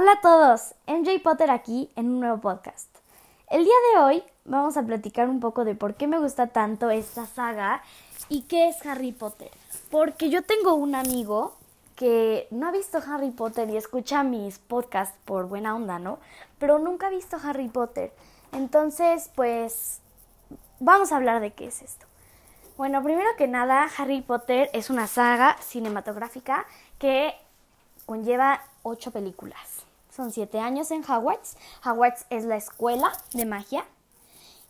Hola a todos, MJ Potter aquí en un nuevo podcast. El día de hoy vamos a platicar un poco de por qué me gusta tanto esta saga y qué es Harry Potter. Porque yo tengo un amigo que no ha visto Harry Potter y escucha mis podcasts por buena onda, ¿no? Pero nunca ha visto Harry Potter. Entonces, pues, vamos a hablar de qué es esto. Bueno, primero que nada, Harry Potter es una saga cinematográfica que conlleva ocho películas. Son siete años en Hogwarts. Hogwarts es la escuela de magia.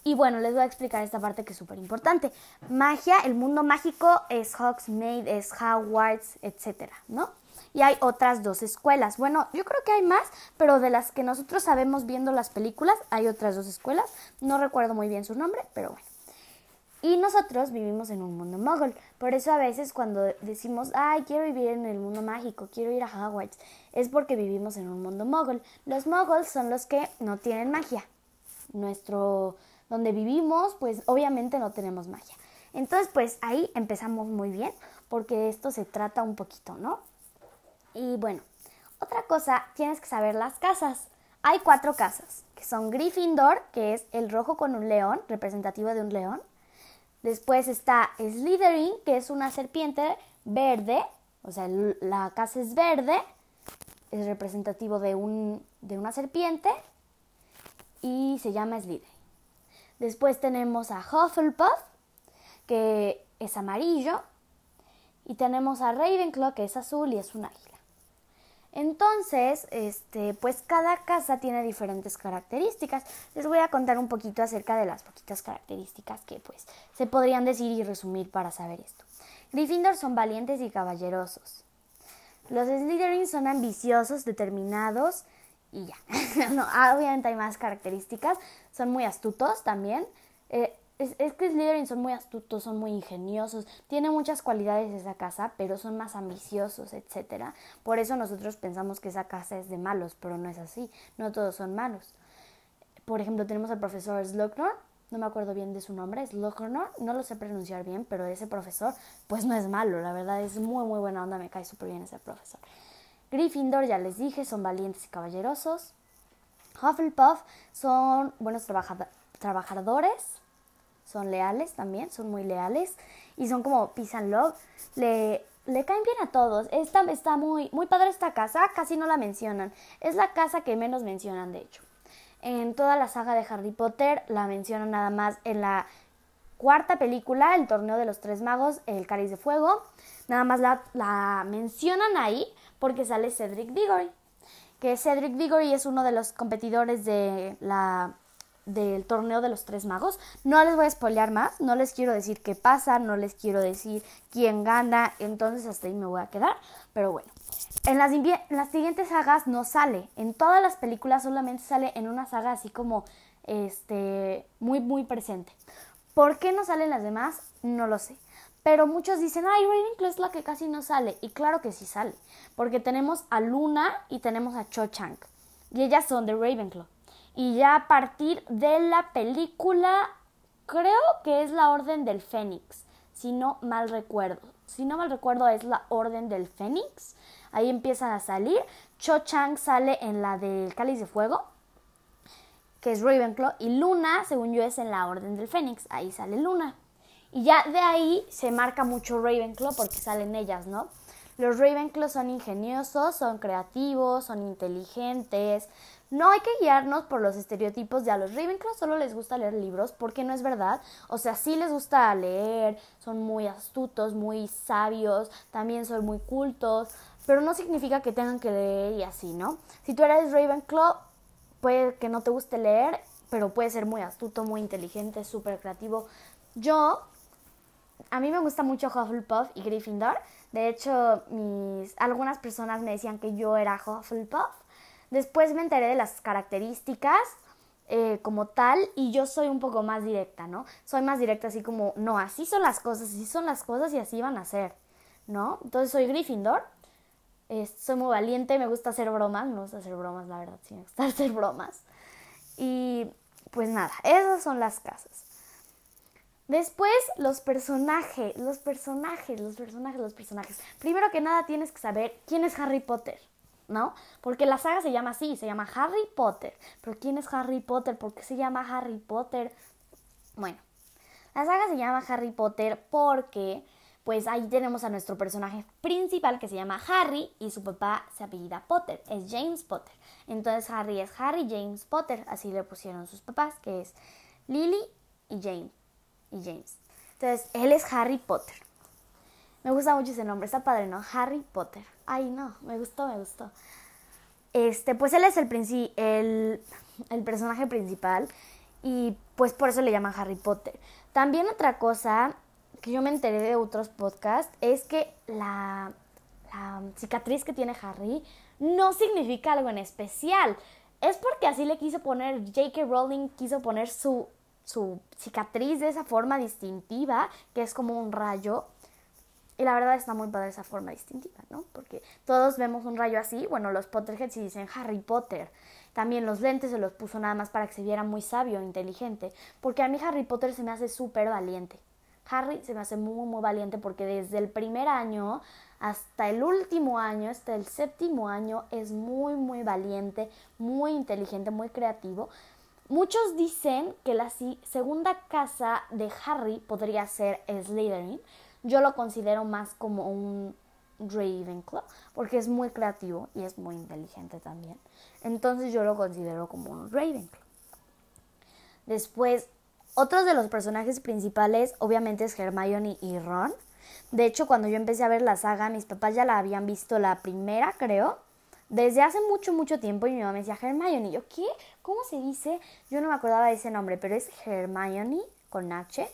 Y bueno, les voy a explicar esta parte que es súper importante. Magia, el mundo mágico es Hogsmeade, es Hogwarts, etcétera, ¿no? Y hay otras dos escuelas. Bueno, yo creo que hay más, pero de las que nosotros sabemos viendo las películas, hay otras dos escuelas. No recuerdo muy bien su nombre, pero bueno. Y nosotros vivimos en un mundo muggle. Por eso a veces cuando decimos, ay, quiero vivir en el mundo mágico, quiero ir a Hogwarts, es porque vivimos en un mundo muggle. Los muggles son los que no tienen magia. Nuestro, donde vivimos, pues obviamente no tenemos magia. Entonces, pues ahí empezamos muy bien, porque esto se trata un poquito, ¿no? Y bueno, otra cosa, tienes que saber las casas. Hay cuatro casas, que son Gryffindor, que es el rojo con un león, representativo de un león. Después está Slytherin, que es una serpiente verde, o sea, la casa es verde, es representativo de, un, de una serpiente y se llama Slytherin. Después tenemos a Hufflepuff, que es amarillo, y tenemos a Ravenclaw, que es azul y es un águila. Entonces, este, pues cada casa tiene diferentes características. Les voy a contar un poquito acerca de las poquitas características que pues se podrían decir y resumir para saber esto. Gryffindor son valientes y caballerosos. Los Slytherin son ambiciosos, determinados y ya. no, obviamente hay más características. Son muy astutos también. Eh, es, que Slytherin son muy astutos, son muy ingeniosos, tiene muchas cualidades esa casa, pero son más ambiciosos, etc. Por eso nosotros pensamos que esa casa es de malos, pero no es así, no todos son malos. Por ejemplo, tenemos al profesor Slughorn, no me acuerdo bien de su nombre, Slughorn, no lo sé pronunciar bien, pero ese profesor pues no es malo, la verdad es muy muy buena onda, me cae súper bien ese profesor. Gryffindor, ya les dije, son valientes y caballerosos. Hufflepuff son buenos trabajadores, son leales también, son muy leales y son como peace and love. Le, le caen bien a todos. Esta, está muy, muy padre esta casa, casi no la mencionan. Es la casa que menos mencionan, de hecho. En toda la saga de Harry Potter la mencionan nada más en la cuarta película, el torneo de los tres magos, el cáliz de fuego. Nada más la, la mencionan ahí porque sale Cedric Diggory. Que Cedric Diggory es uno de los competidores de la del torneo de los tres magos. No les voy a spoilear más, no les quiero decir qué pasa, no les quiero decir quién gana, entonces hasta ahí me voy a quedar. Pero bueno, en las, las siguientes sagas no sale, en todas las películas solamente sale en una saga así como este muy muy presente. ¿Por qué no salen las demás? No lo sé. Pero muchos dicen, ay, Ravenclaw es la que casi no sale. Y claro que sí sale. Porque tenemos a Luna y tenemos a Cho Chang. Y ellas son de Ravenclaw. Y ya a partir de la película, creo que es la Orden del Fénix, si no mal recuerdo. Si no mal recuerdo es la Orden del Fénix. Ahí empiezan a salir. Cho Chang sale en la del Cáliz de Fuego, que es Ravenclaw. Y Luna, según yo, es en la Orden del Fénix. Ahí sale Luna. Y ya de ahí se marca mucho Ravenclaw porque salen ellas, ¿no? Los Ravenclaw son ingeniosos, son creativos, son inteligentes, no hay que guiarnos por los estereotipos de a los Ravenclaw solo les gusta leer libros, porque no es verdad. O sea, sí les gusta leer, son muy astutos, muy sabios, también son muy cultos, pero no significa que tengan que leer y así, ¿no? Si tú eres Ravenclaw, puede que no te guste leer, pero puede ser muy astuto, muy inteligente, súper creativo. Yo, a mí me gusta mucho Hufflepuff y Gryffindor. De hecho, mis, algunas personas me decían que yo era Hufflepuff Después me enteré de las características eh, como tal y yo soy un poco más directa, ¿no? Soy más directa así como, no, así son las cosas, así son las cosas y así van a ser, ¿no? Entonces soy Gryffindor, soy muy valiente, me gusta hacer bromas, me gusta hacer bromas, la verdad, sí, me gusta hacer bromas. Y pues nada, esas son las casas. Después, los personajes, los personajes, los personajes, los personajes. Primero que nada tienes que saber quién es Harry Potter. ¿No? Porque la saga se llama así, se llama Harry Potter. Pero ¿quién es Harry Potter? ¿Por qué se llama Harry Potter? Bueno, la saga se llama Harry Potter porque pues ahí tenemos a nuestro personaje principal que se llama Harry y su papá se apellida Potter, es James Potter. Entonces Harry es Harry James Potter, así le pusieron sus papás, que es Lily y James. Y James. Entonces, él es Harry Potter. Me gusta mucho ese nombre, está padre, ¿no? Harry Potter. Ay, no, me gustó, me gustó. Este, pues él es el, el, el personaje principal y pues por eso le llaman Harry Potter. También otra cosa que yo me enteré de otros podcasts es que la, cicatriz que tiene Harry no significa algo en especial. Es porque así le quiso poner, J.K. Rowling quiso poner su, su cicatriz de esa forma distintiva, que es como un rayo. Y la verdad está muy padre esa forma distintiva, ¿no? Porque todos vemos un rayo así. Bueno, los Potterheads y dicen Harry Potter. También los lentes se los puso nada más para que se viera muy sabio, inteligente. Porque a mí Harry Potter se me hace súper valiente. Harry se me hace muy, muy valiente porque desde el primer año hasta el último año, hasta el séptimo año, es muy, muy valiente, muy inteligente, muy creativo. Muchos dicen que la segunda casa de Harry podría ser Slytherin. Yo lo considero más como un Ravenclaw porque es muy creativo y es muy inteligente también. Entonces yo lo considero como un Ravenclaw. Después, otros de los personajes principales obviamente es Hermione y Ron. De hecho, cuando yo empecé a ver la saga, mis papás ya la habían visto la primera, creo. Desde hace mucho, mucho tiempo y mi mamá me decía Hermione. Y yo, ¿qué? ¿Cómo se dice? Yo no me acordaba de ese nombre, pero es Hermione con H.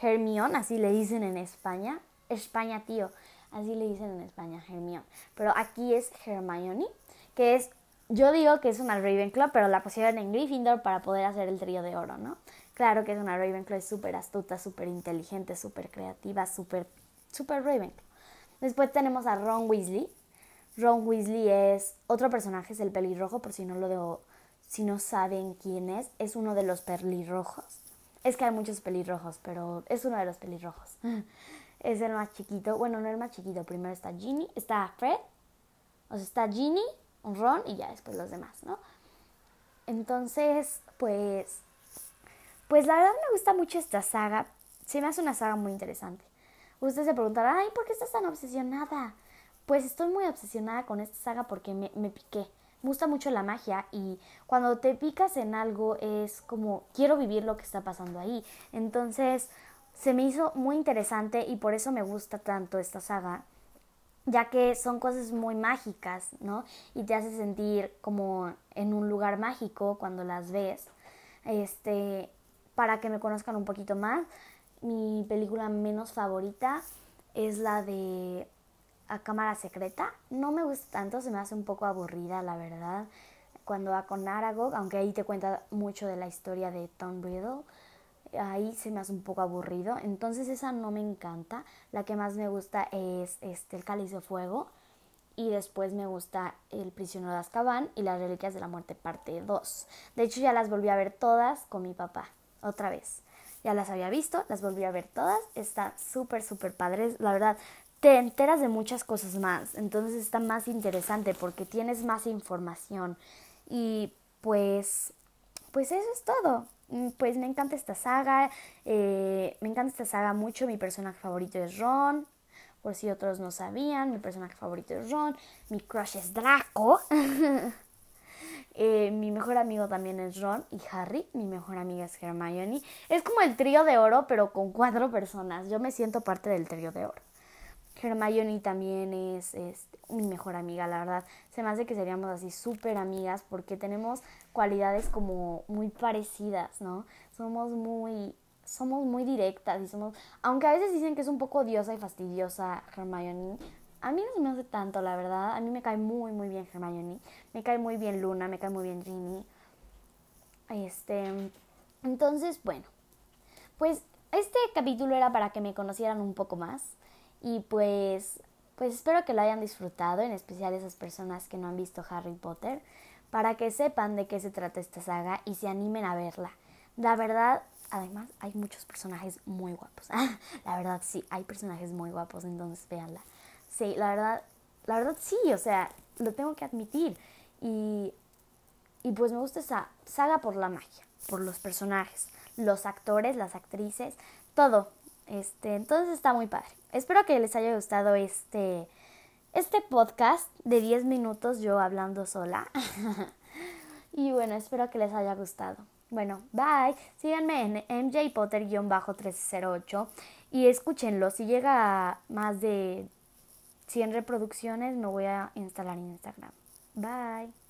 Hermione, así le dicen en España. España, tío. Así le dicen en España, Hermione. Pero aquí es Hermione, que es, yo digo que es una Ravenclaw, pero la pusieron en Gryffindor para poder hacer el trío de oro, ¿no? Claro que es una Ravenclaw, es súper astuta, súper inteligente, súper creativa, súper, súper Ravenclaw. Después tenemos a Ron Weasley. Ron Weasley es otro personaje, es el pelirrojo, por si no lo debo, si no saben quién es, es uno de los pelirrojos. Es que hay muchos pelirrojos, pero es uno de los pelirrojos. es el más chiquito. Bueno, no el más chiquito. Primero está Ginny, está Fred, o sea, está Ginny, Ron y ya después los demás, ¿no? Entonces, pues pues la verdad me gusta mucho esta saga. Se me hace una saga muy interesante. Ustedes se preguntarán, ay, ¿por qué estás tan obsesionada? Pues estoy muy obsesionada con esta saga porque me, me piqué. Me gusta mucho la magia y cuando te picas en algo es como quiero vivir lo que está pasando ahí. Entonces se me hizo muy interesante y por eso me gusta tanto esta saga ya que son cosas muy mágicas, ¿no? Y te hace sentir como en un lugar mágico cuando las ves. Este, para que me conozcan un poquito más, mi película menos favorita es la de A Cámara Secreta. No me gusta tanto, se me hace un poco aburrida, la verdad. Cuando va con Aragog, aunque ahí te cuenta mucho de la historia de Tom Riddle, ahí se me hace un poco aburrido. Entonces esa no me encanta. La que más me gusta es este, El Cáliz de Fuego. Y después me gusta El prisionero de Azkaban y Las Reliquias de la Muerte parte 2. De hecho ya las volví a ver todas con mi papá otra vez. Ya las había visto, las volví a ver todas. Está súper, súper padre. La verdad, te enteras de muchas cosas más. Entonces está más interesante porque tienes más información. Y pues, pues eso es todo. Mm, pues me encanta esta saga. Eh, me encanta esta saga mucho. Mi personaje favorito es Ron. Por si otros no sabían, mi personaje favorito es Ron. Mi crush es Draco. Eh, mi mejor amigo también es Ron y Harry. Mi mejor amiga es Hermione. Es como el trío de oro, pero con cuatro personas. Yo me siento parte del trío de oro. Hermione también es, es, mi mejor amiga, la verdad. Se me hace que seríamos así súper amigas porque tenemos cualidades como muy parecidas, ¿no? Somos muy, somos muy directas y somos, aunque a veces dicen que es un poco odiosa y fastidiosa Hermione, a mí no se me hace tanto, la verdad. A mí me cae muy, muy bien Hermione. Me cae muy bien Luna, me cae muy bien Ginny. Este, entonces, bueno, pues este capítulo era para que me conocieran un poco más y pues, pues espero que lo hayan disfrutado, en especial esas personas que no han visto Harry Potter, para que sepan de qué se trata esta saga y se animen a verla. La verdad, además, hay muchos personajes muy guapos. la verdad, sí, hay personajes muy guapos, entonces véanla. Sí, la verdad, la verdad sí, o sea, lo tengo que admitir. Y, y pues me gusta esa saga por la magia, por los personajes, los actores, las actrices, todo. Este, entonces está muy padre. Espero que les haya gustado este, este podcast de 10 minutos yo hablando sola. y bueno, espero que les haya gustado. Bueno, bye. Síganme en mjpotter-1308 y escúchenlo. Si llega a más de 100 reproducciones, me voy a instalar en Instagram. Bye.